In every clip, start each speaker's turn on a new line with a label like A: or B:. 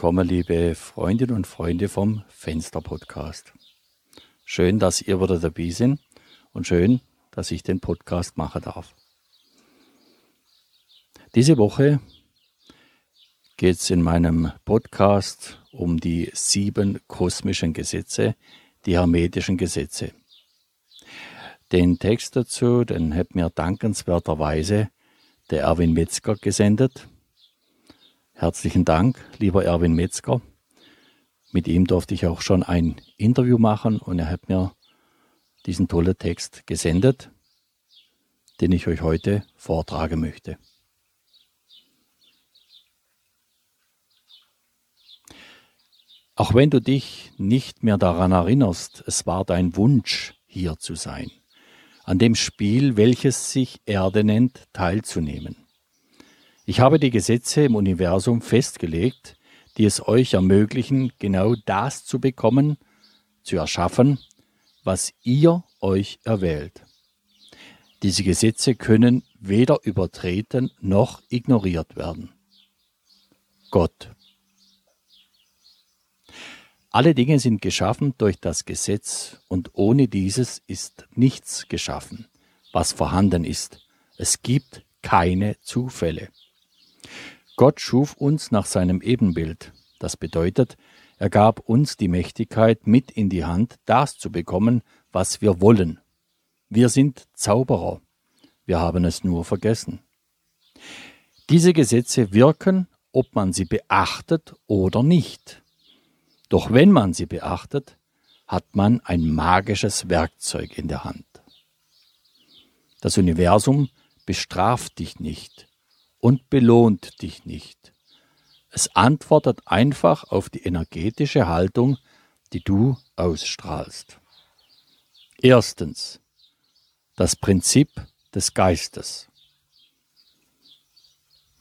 A: willkommen, liebe Freundinnen und Freunde vom Fenster Podcast. Schön, dass ihr wieder dabei sind und schön, dass ich den Podcast machen darf. Diese Woche geht es in meinem Podcast um die sieben kosmischen Gesetze, die hermetischen Gesetze. Den Text dazu, den hat mir dankenswerterweise der Erwin Metzger gesendet Herzlichen Dank, lieber Erwin Metzger. Mit ihm durfte ich auch schon ein Interview machen und er hat mir diesen tollen Text gesendet, den ich euch heute vortragen möchte. Auch wenn du dich nicht mehr daran erinnerst, es war dein Wunsch, hier zu sein, an dem Spiel, welches sich Erde nennt, teilzunehmen. Ich habe die Gesetze im Universum festgelegt, die es euch ermöglichen, genau das zu bekommen, zu erschaffen, was ihr euch erwählt. Diese Gesetze können weder übertreten noch ignoriert werden. Gott. Alle Dinge sind geschaffen durch das Gesetz und ohne dieses ist nichts geschaffen, was vorhanden ist. Es gibt keine Zufälle. Gott schuf uns nach seinem Ebenbild. Das bedeutet, er gab uns die Mächtigkeit mit in die Hand, das zu bekommen, was wir wollen. Wir sind Zauberer. Wir haben es nur vergessen. Diese Gesetze wirken, ob man sie beachtet oder nicht. Doch wenn man sie beachtet, hat man ein magisches Werkzeug in der Hand. Das Universum bestraft dich nicht, und belohnt dich nicht. Es antwortet einfach auf die energetische Haltung, die du ausstrahlst. Erstens. Das Prinzip des Geistes.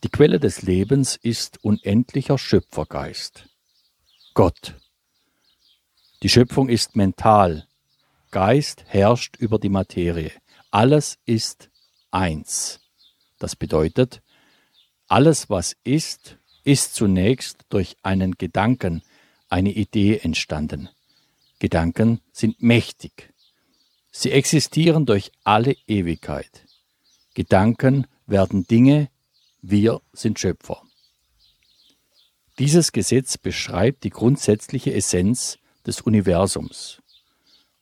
A: Die Quelle des Lebens ist unendlicher Schöpfergeist. Gott. Die Schöpfung ist mental. Geist herrscht über die Materie. Alles ist eins. Das bedeutet, alles, was ist, ist zunächst durch einen Gedanken, eine Idee entstanden. Gedanken sind mächtig. Sie existieren durch alle Ewigkeit. Gedanken werden Dinge, wir sind Schöpfer. Dieses Gesetz beschreibt die grundsätzliche Essenz des Universums.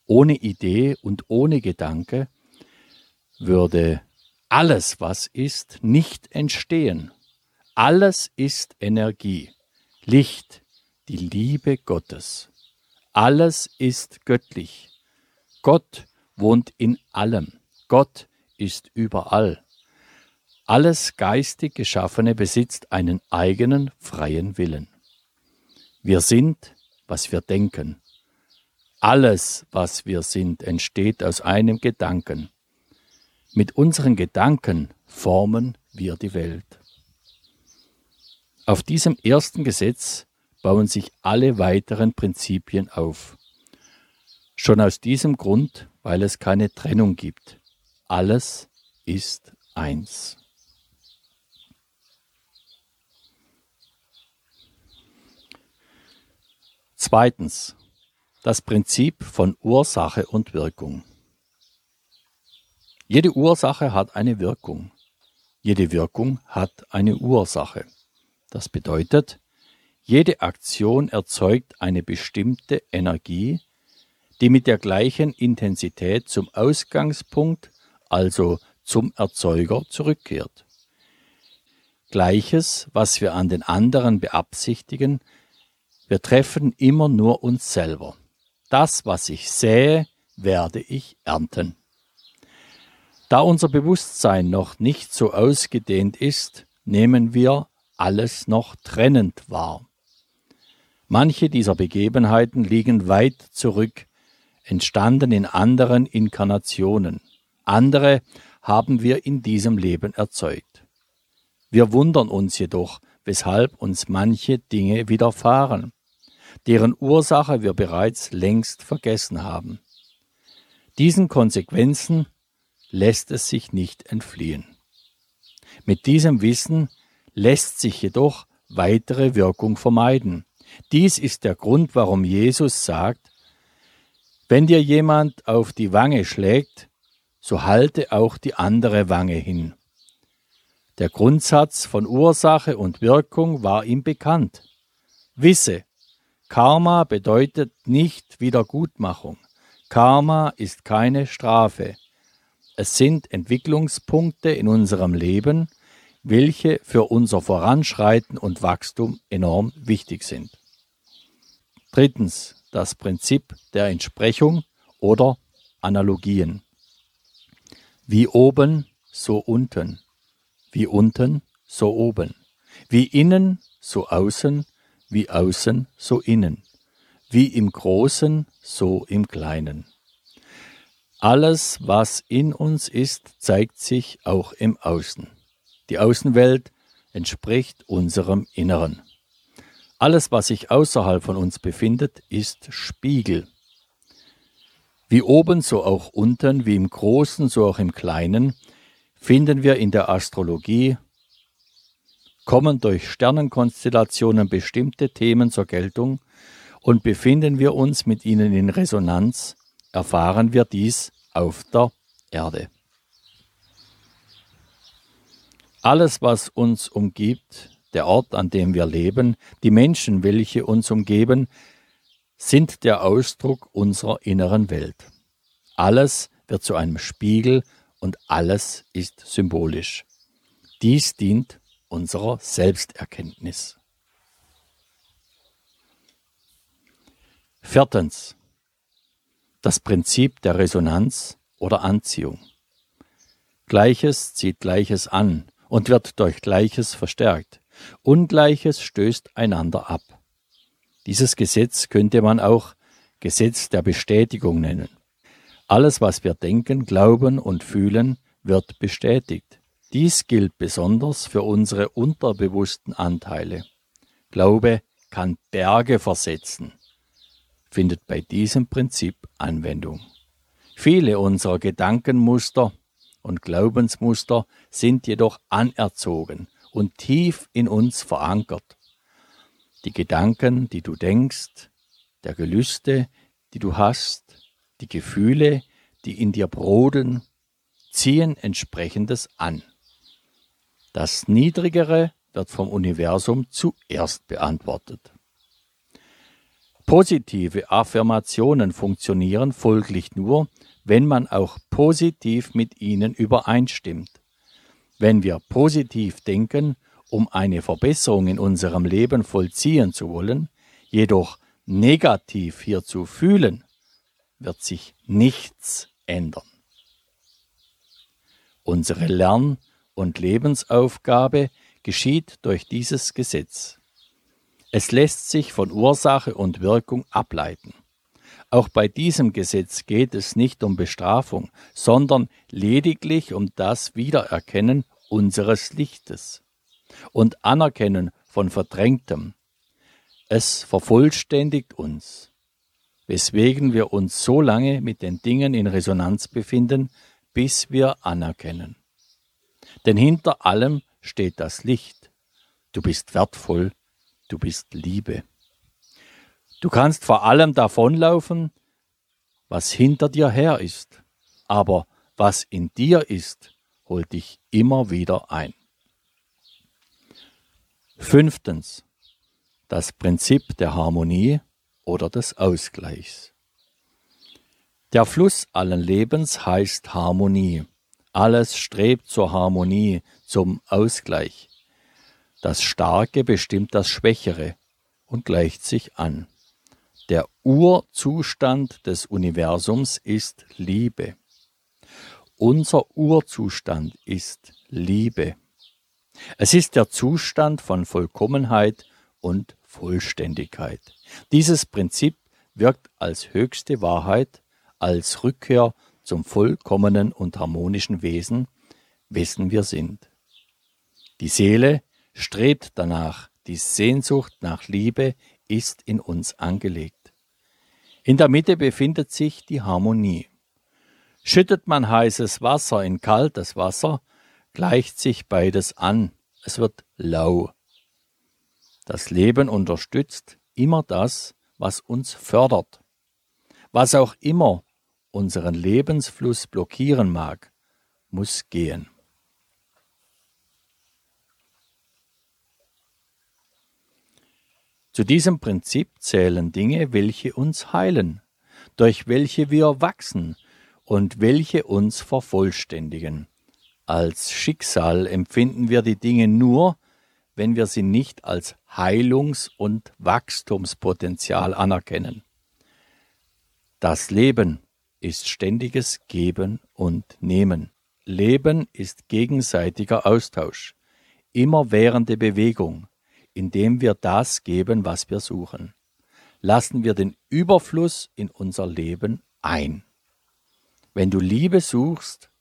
A: Ohne Idee und ohne Gedanke würde alles, was ist, nicht entstehen. Alles ist Energie, Licht, die Liebe Gottes. Alles ist göttlich. Gott wohnt in allem. Gott ist überall. Alles geistig Geschaffene besitzt einen eigenen freien Willen. Wir sind, was wir denken. Alles, was wir sind, entsteht aus einem Gedanken. Mit unseren Gedanken formen wir die Welt. Auf diesem ersten Gesetz bauen sich alle weiteren Prinzipien auf. Schon aus diesem Grund, weil es keine Trennung gibt. Alles ist eins. Zweitens. Das Prinzip von Ursache und Wirkung. Jede Ursache hat eine Wirkung. Jede Wirkung hat eine Ursache. Das bedeutet, jede Aktion erzeugt eine bestimmte Energie, die mit der gleichen Intensität zum Ausgangspunkt, also zum Erzeuger, zurückkehrt. Gleiches, was wir an den anderen beabsichtigen, wir treffen immer nur uns selber. Das, was ich sähe, werde ich ernten. Da unser Bewusstsein noch nicht so ausgedehnt ist, nehmen wir alles noch trennend war. Manche dieser Begebenheiten liegen weit zurück, entstanden in anderen Inkarnationen. Andere haben wir in diesem Leben erzeugt. Wir wundern uns jedoch, weshalb uns manche Dinge widerfahren, deren Ursache wir bereits längst vergessen haben. Diesen Konsequenzen lässt es sich nicht entfliehen. Mit diesem Wissen lässt sich jedoch weitere Wirkung vermeiden. Dies ist der Grund, warum Jesus sagt, wenn dir jemand auf die Wange schlägt, so halte auch die andere Wange hin. Der Grundsatz von Ursache und Wirkung war ihm bekannt. Wisse, Karma bedeutet nicht Wiedergutmachung. Karma ist keine Strafe. Es sind Entwicklungspunkte in unserem Leben, welche für unser Voranschreiten und Wachstum enorm wichtig sind. Drittens das Prinzip der Entsprechung oder Analogien. Wie oben, so unten. Wie unten, so oben. Wie innen, so außen. Wie außen, so innen. Wie im Großen, so im Kleinen. Alles, was in uns ist, zeigt sich auch im Außen. Die Außenwelt entspricht unserem Inneren. Alles, was sich außerhalb von uns befindet, ist Spiegel. Wie oben, so auch unten, wie im Großen, so auch im Kleinen, finden wir in der Astrologie, kommen durch Sternenkonstellationen bestimmte Themen zur Geltung und befinden wir uns mit ihnen in Resonanz, erfahren wir dies auf der Erde. Alles, was uns umgibt, der Ort, an dem wir leben, die Menschen, welche uns umgeben, sind der Ausdruck unserer inneren Welt. Alles wird zu einem Spiegel und alles ist symbolisch. Dies dient unserer Selbsterkenntnis. Viertens. Das Prinzip der Resonanz oder Anziehung. Gleiches zieht Gleiches an und wird durch Gleiches verstärkt. Ungleiches stößt einander ab. Dieses Gesetz könnte man auch Gesetz der Bestätigung nennen. Alles, was wir denken, glauben und fühlen, wird bestätigt. Dies gilt besonders für unsere unterbewussten Anteile. Glaube kann Berge versetzen, findet bei diesem Prinzip Anwendung. Viele unserer Gedankenmuster und Glaubensmuster sind jedoch anerzogen und tief in uns verankert. Die Gedanken, die du denkst, der Gelüste, die du hast, die Gefühle, die in dir brodeln, ziehen entsprechendes an. Das Niedrigere wird vom Universum zuerst beantwortet. Positive Affirmationen funktionieren folglich nur, wenn man auch positiv mit ihnen übereinstimmt. Wenn wir positiv denken, um eine Verbesserung in unserem Leben vollziehen zu wollen, jedoch negativ hierzu fühlen, wird sich nichts ändern. Unsere Lern- und Lebensaufgabe geschieht durch dieses Gesetz. Es lässt sich von Ursache und Wirkung ableiten. Auch bei diesem Gesetz geht es nicht um Bestrafung, sondern lediglich um das Wiedererkennen unseres Lichtes und Anerkennen von Verdrängtem. Es vervollständigt uns, weswegen wir uns so lange mit den Dingen in Resonanz befinden, bis wir anerkennen. Denn hinter allem steht das Licht. Du bist wertvoll, du bist Liebe. Du kannst vor allem davonlaufen, was hinter dir her ist, aber was in dir ist, holt dich immer wieder ein. Fünftens. Das Prinzip der Harmonie oder des Ausgleichs. Der Fluss allen Lebens heißt Harmonie. Alles strebt zur Harmonie, zum Ausgleich. Das Starke bestimmt das Schwächere und gleicht sich an. Der Urzustand des Universums ist Liebe. Unser Urzustand ist Liebe. Es ist der Zustand von Vollkommenheit und Vollständigkeit. Dieses Prinzip wirkt als höchste Wahrheit, als Rückkehr zum vollkommenen und harmonischen Wesen, wessen wir sind. Die Seele strebt danach, die Sehnsucht nach Liebe ist in uns angelegt. In der Mitte befindet sich die Harmonie. Schüttet man heißes Wasser in kaltes Wasser, gleicht sich beides an, es wird lau. Das Leben unterstützt immer das, was uns fördert. Was auch immer unseren Lebensfluss blockieren mag, muss gehen. Zu diesem Prinzip zählen Dinge, welche uns heilen, durch welche wir wachsen und welche uns vervollständigen. Als Schicksal empfinden wir die Dinge nur, wenn wir sie nicht als Heilungs- und Wachstumspotenzial anerkennen. Das Leben ist ständiges Geben und Nehmen. Leben ist gegenseitiger Austausch, immerwährende Bewegung, indem wir das geben, was wir suchen. Lassen wir den Überfluss in unser Leben ein. Wenn du Liebe suchst,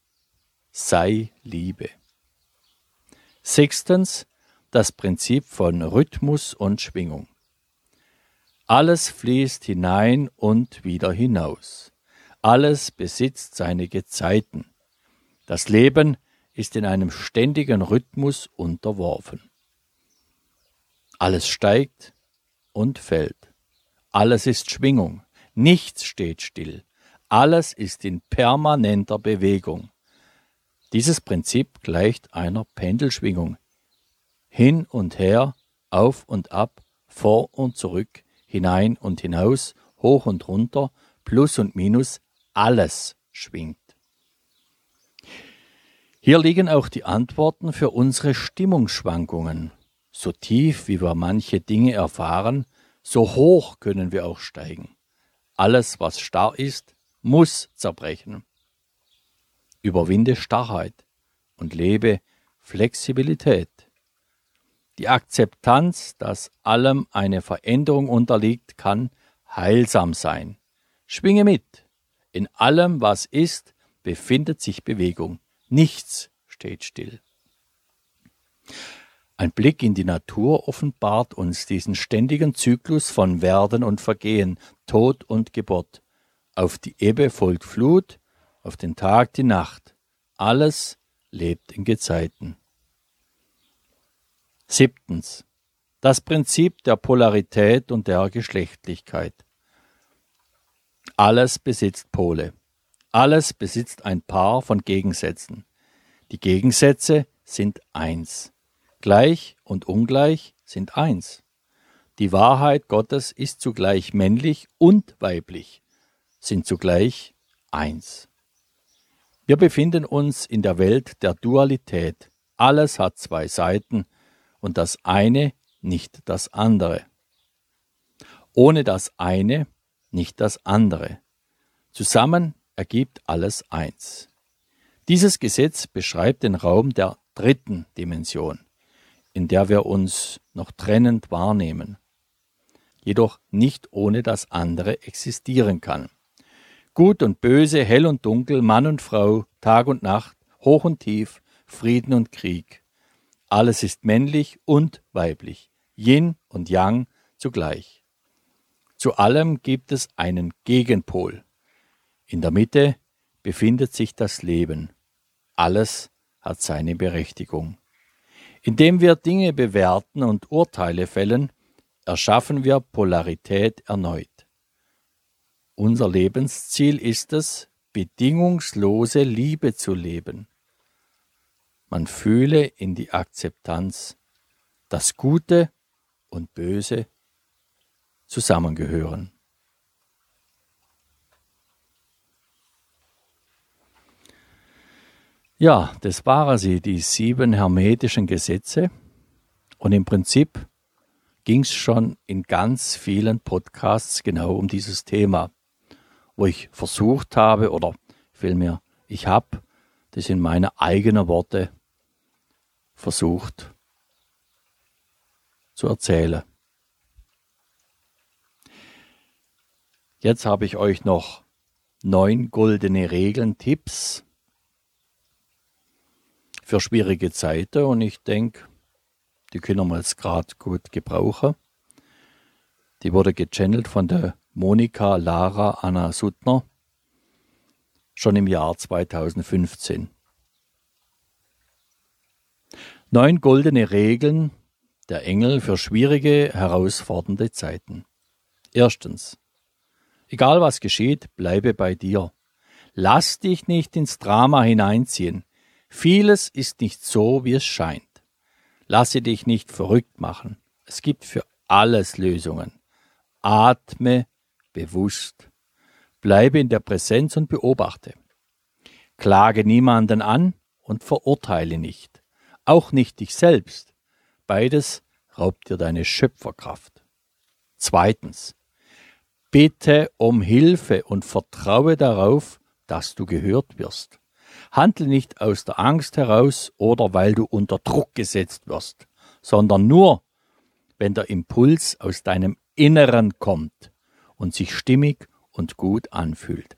A: sei Liebe. Sechstens, das Prinzip von Rhythmus und Schwingung. Alles fließt hinein und wieder hinaus. Alles besitzt seine Gezeiten. Das Leben ist in einem ständigen Rhythmus unterworfen. Alles steigt und fällt. Alles ist Schwingung. Nichts steht still. Alles ist in permanenter Bewegung. Dieses Prinzip gleicht einer Pendelschwingung. Hin und her, auf und ab, vor und zurück, hinein und hinaus, hoch und runter, Plus und Minus, alles schwingt. Hier liegen auch die Antworten für unsere Stimmungsschwankungen. So tief, wie wir manche Dinge erfahren, so hoch können wir auch steigen. Alles, was starr ist, muss zerbrechen. Überwinde Starrheit und lebe Flexibilität. Die Akzeptanz, dass allem eine Veränderung unterliegt, kann heilsam sein. Schwinge mit. In allem, was ist, befindet sich Bewegung. Nichts steht still. Ein Blick in die Natur offenbart uns diesen ständigen Zyklus von Werden und Vergehen, Tod und Geburt. Auf die Ebbe folgt Flut, auf den Tag die Nacht. Alles lebt in Gezeiten. Siebtens. Das Prinzip der Polarität und der Geschlechtlichkeit. Alles besitzt Pole. Alles besitzt ein Paar von Gegensätzen. Die Gegensätze sind eins. Gleich und ungleich sind eins. Die Wahrheit Gottes ist zugleich männlich und weiblich, sind zugleich eins. Wir befinden uns in der Welt der Dualität. Alles hat zwei Seiten und das eine nicht das andere. Ohne das eine nicht das andere. Zusammen ergibt alles eins. Dieses Gesetz beschreibt den Raum der dritten Dimension in der wir uns noch trennend wahrnehmen, jedoch nicht ohne das andere existieren kann. Gut und Böse, hell und dunkel, Mann und Frau, Tag und Nacht, hoch und tief, Frieden und Krieg. Alles ist männlich und weiblich, Yin und Yang zugleich. Zu allem gibt es einen Gegenpol. In der Mitte befindet sich das Leben. Alles hat seine Berechtigung. Indem wir Dinge bewerten und Urteile fällen, erschaffen wir Polarität erneut. Unser Lebensziel ist es, bedingungslose Liebe zu leben. Man fühle in die Akzeptanz, dass Gute und Böse zusammengehören. Ja, das waren sie, die sieben hermetischen Gesetze. Und im Prinzip ging es schon in ganz vielen Podcasts genau um dieses Thema, wo ich versucht habe, oder vielmehr, ich habe das in meine eigenen Worte versucht zu erzählen. Jetzt habe ich euch noch neun goldene Regeln, Tipps für schwierige Zeiten und ich denke, die können wir jetzt gerade gut gebrauchen. Die wurde gechannelt von der Monika Lara Anna Suttner schon im Jahr 2015. Neun goldene Regeln der Engel für schwierige, herausfordernde Zeiten. Erstens. Egal was geschieht, bleibe bei dir. Lass dich nicht ins Drama hineinziehen. Vieles ist nicht so, wie es scheint. Lasse dich nicht verrückt machen. Es gibt für alles Lösungen. Atme bewusst. Bleibe in der Präsenz und beobachte. Klage niemanden an und verurteile nicht. Auch nicht dich selbst. Beides raubt dir deine Schöpferkraft. Zweitens. Bitte um Hilfe und vertraue darauf, dass du gehört wirst. Handle nicht aus der Angst heraus oder weil du unter Druck gesetzt wirst, sondern nur, wenn der Impuls aus deinem Inneren kommt und sich stimmig und gut anfühlt.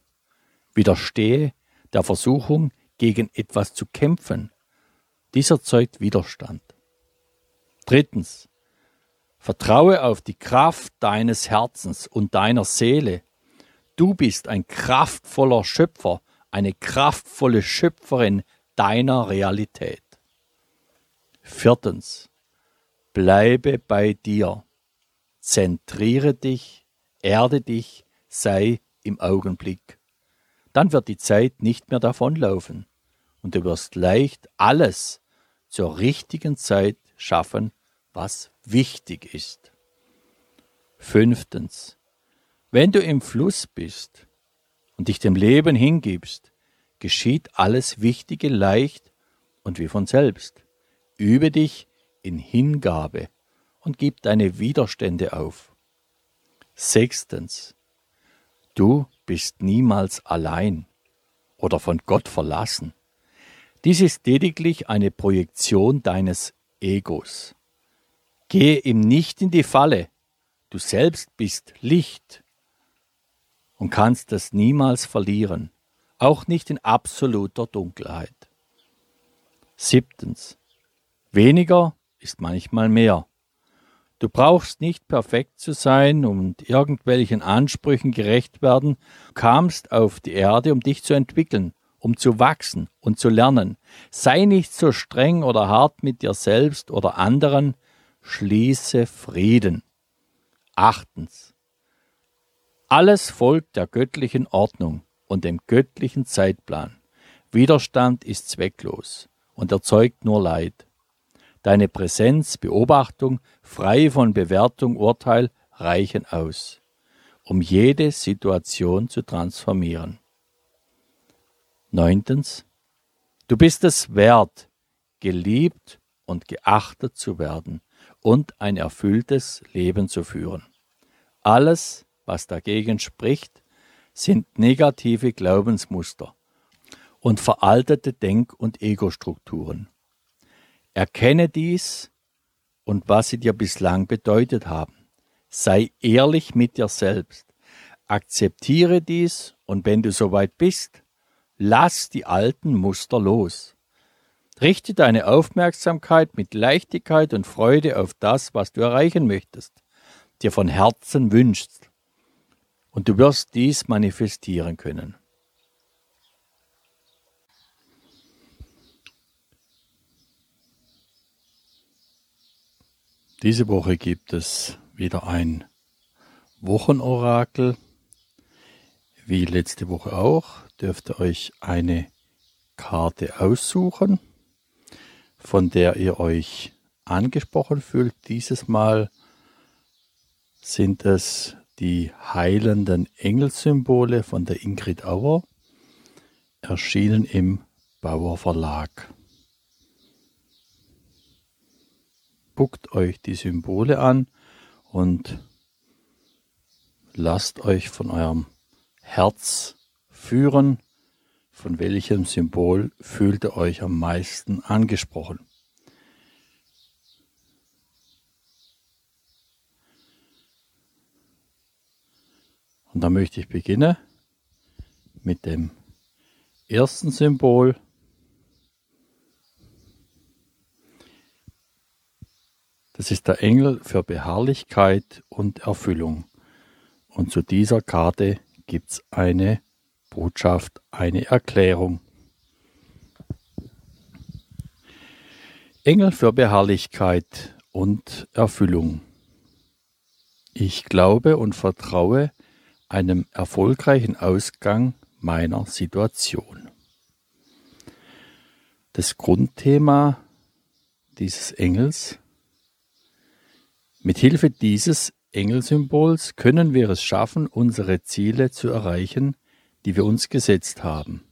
A: Widerstehe der Versuchung, gegen etwas zu kämpfen. Dies erzeugt Widerstand. Drittens. Vertraue auf die Kraft deines Herzens und deiner Seele. Du bist ein kraftvoller Schöpfer, eine kraftvolle Schöpferin deiner Realität. Viertens. Bleibe bei dir. Zentriere dich, erde dich, sei im Augenblick. Dann wird die Zeit nicht mehr davonlaufen und du wirst leicht alles zur richtigen Zeit schaffen, was wichtig ist. Fünftens. Wenn du im Fluss bist und dich dem Leben hingibst, geschieht alles Wichtige leicht und wie von selbst. Übe dich in Hingabe und gib deine Widerstände auf. Sechstens. Du bist niemals allein oder von Gott verlassen. Dies ist lediglich eine Projektion deines Egos. Gehe ihm nicht in die Falle. Du selbst bist Licht und kannst das niemals verlieren, auch nicht in absoluter Dunkelheit. Siebtens. Weniger ist manchmal mehr. Du brauchst nicht perfekt zu sein und irgendwelchen Ansprüchen gerecht werden, du kamst auf die Erde, um dich zu entwickeln, um zu wachsen und zu lernen. Sei nicht so streng oder hart mit dir selbst oder anderen, schließe Frieden. Achtens. Alles folgt der göttlichen Ordnung und dem göttlichen Zeitplan. Widerstand ist zwecklos und erzeugt nur Leid. Deine Präsenz, Beobachtung, frei von Bewertung, Urteil reichen aus, um jede Situation zu transformieren. Neuntens. Du bist es wert, geliebt und geachtet zu werden und ein erfülltes Leben zu führen. Alles, was dagegen spricht, sind negative Glaubensmuster und veraltete Denk- und Ego-Strukturen. Erkenne dies und was sie dir bislang bedeutet haben. Sei ehrlich mit dir selbst. Akzeptiere dies und wenn du soweit bist, lass die alten Muster los. Richte deine Aufmerksamkeit mit Leichtigkeit und Freude auf das, was du erreichen möchtest, dir von Herzen wünschst. Und du wirst dies manifestieren können. Diese Woche gibt es wieder ein Wochenorakel. Wie letzte Woche auch, dürft ihr euch eine Karte aussuchen, von der ihr euch angesprochen fühlt. Dieses Mal sind es die heilenden Engelsymbole von der Ingrid Auer, erschienen im Bauer Verlag. Spuckt euch die Symbole an und lasst euch von eurem Herz führen, von welchem Symbol fühlt ihr euch am meisten angesprochen. Und da möchte ich beginnen mit dem ersten Symbol. Das ist der Engel für Beharrlichkeit und Erfüllung. Und zu dieser Karte gibt es eine Botschaft, eine Erklärung. Engel für Beharrlichkeit und Erfüllung. Ich glaube und vertraue einem erfolgreichen Ausgang meiner Situation. Das Grundthema dieses Engels. Mit Hilfe dieses Engelsymbols können wir es schaffen, unsere Ziele zu erreichen, die wir uns gesetzt haben.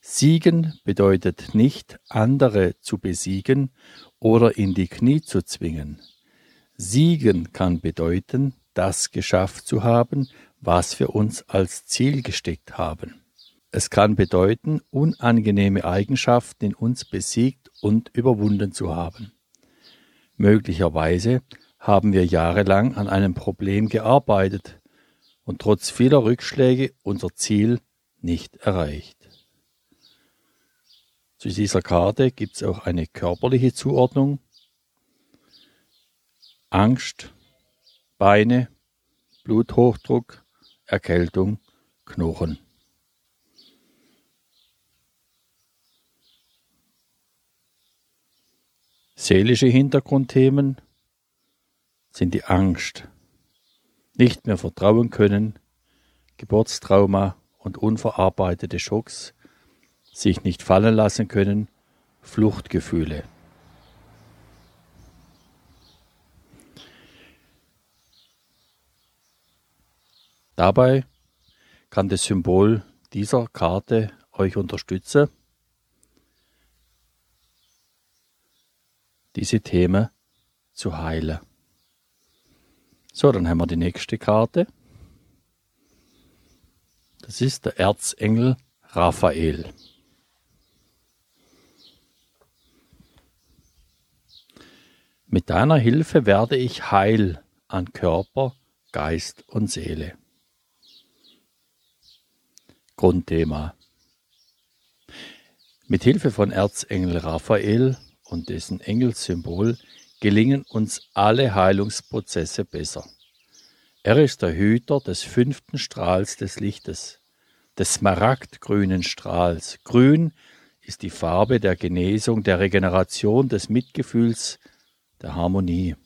A: Siegen bedeutet nicht, andere zu besiegen oder in die Knie zu zwingen. Siegen kann bedeuten, das geschafft zu haben, was wir uns als Ziel gesteckt haben. Es kann bedeuten, unangenehme Eigenschaften in uns besiegt und überwunden zu haben. Möglicherweise haben wir jahrelang an einem Problem gearbeitet und trotz vieler Rückschläge unser Ziel nicht erreicht. Zu dieser Karte gibt es auch eine körperliche Zuordnung. Angst, Beine, Bluthochdruck, Erkältung, Knochen. Seelische Hintergrundthemen sind die Angst, nicht mehr vertrauen können, Geburtstrauma und unverarbeitete Schocks, sich nicht fallen lassen können, Fluchtgefühle. Dabei kann das Symbol dieser Karte euch unterstützen, diese Themen zu heilen. So, dann haben wir die nächste Karte. Das ist der Erzengel Raphael. Mit deiner Hilfe werde ich heil an Körper, Geist und Seele. Grundthema. Mit Hilfe von Erzengel Raphael und dessen Engelssymbol gelingen uns alle Heilungsprozesse besser. Er ist der Hüter des fünften Strahls des Lichtes, des smaragdgrünen Strahls. Grün ist die Farbe der Genesung, der Regeneration, des Mitgefühls, der Harmonie.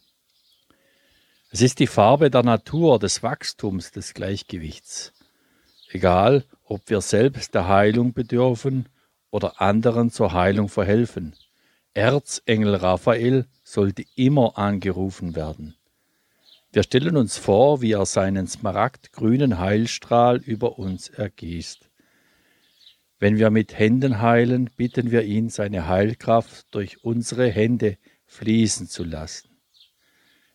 A: Es ist die Farbe der Natur, des Wachstums, des Gleichgewichts. Egal, ob wir selbst der Heilung bedürfen oder anderen zur Heilung verhelfen. Erzengel Raphael sollte immer angerufen werden. Wir stellen uns vor, wie er seinen smaragdgrünen Heilstrahl über uns ergießt. Wenn wir mit Händen heilen, bitten wir ihn, seine Heilkraft durch unsere Hände fließen zu lassen.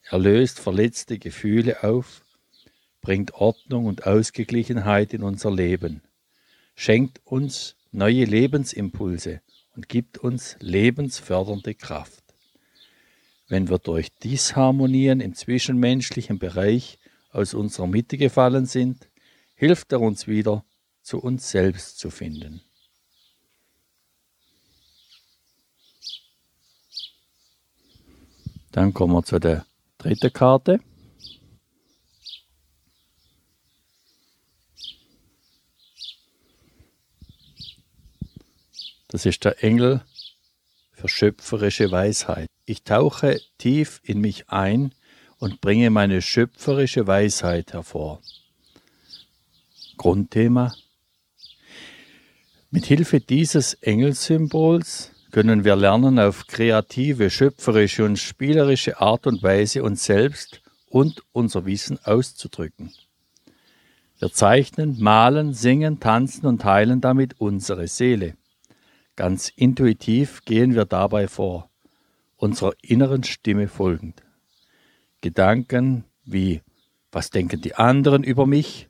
A: Er löst verletzte Gefühle auf, bringt Ordnung und Ausgeglichenheit in unser Leben, schenkt uns neue Lebensimpulse und gibt uns lebensfördernde Kraft. Wenn wir durch Disharmonien im zwischenmenschlichen Bereich aus unserer Mitte gefallen sind, hilft er uns wieder, zu uns selbst zu finden. Dann kommen wir zu der dritten Karte. Das ist der Engel für schöpferische Weisheit. Ich tauche tief in mich ein und bringe meine schöpferische Weisheit hervor. Grundthema. Mit Hilfe dieses Engelsymbols können wir lernen, auf kreative, schöpferische und spielerische Art und Weise uns selbst und unser Wissen auszudrücken. Wir zeichnen, malen, singen, tanzen und heilen damit unsere Seele. Ganz intuitiv gehen wir dabei vor, unserer inneren Stimme folgend. Gedanken wie was denken die anderen über mich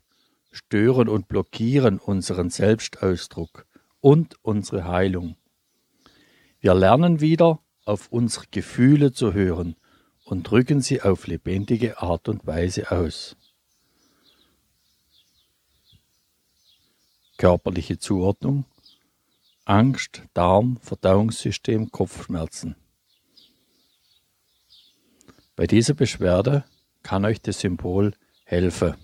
A: stören und blockieren unseren Selbstausdruck und unsere Heilung. Wir lernen wieder, auf unsere Gefühle zu hören und drücken sie auf lebendige Art und Weise aus. Körperliche Zuordnung Angst, Darm, Verdauungssystem, Kopfschmerzen. Bei dieser Beschwerde kann euch das Symbol helfen.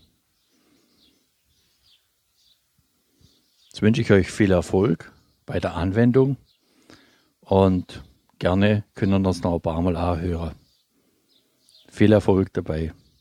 A: Jetzt wünsche ich euch viel Erfolg bei der Anwendung und gerne können wir uns noch ein paar Mal anhören. Viel Erfolg dabei.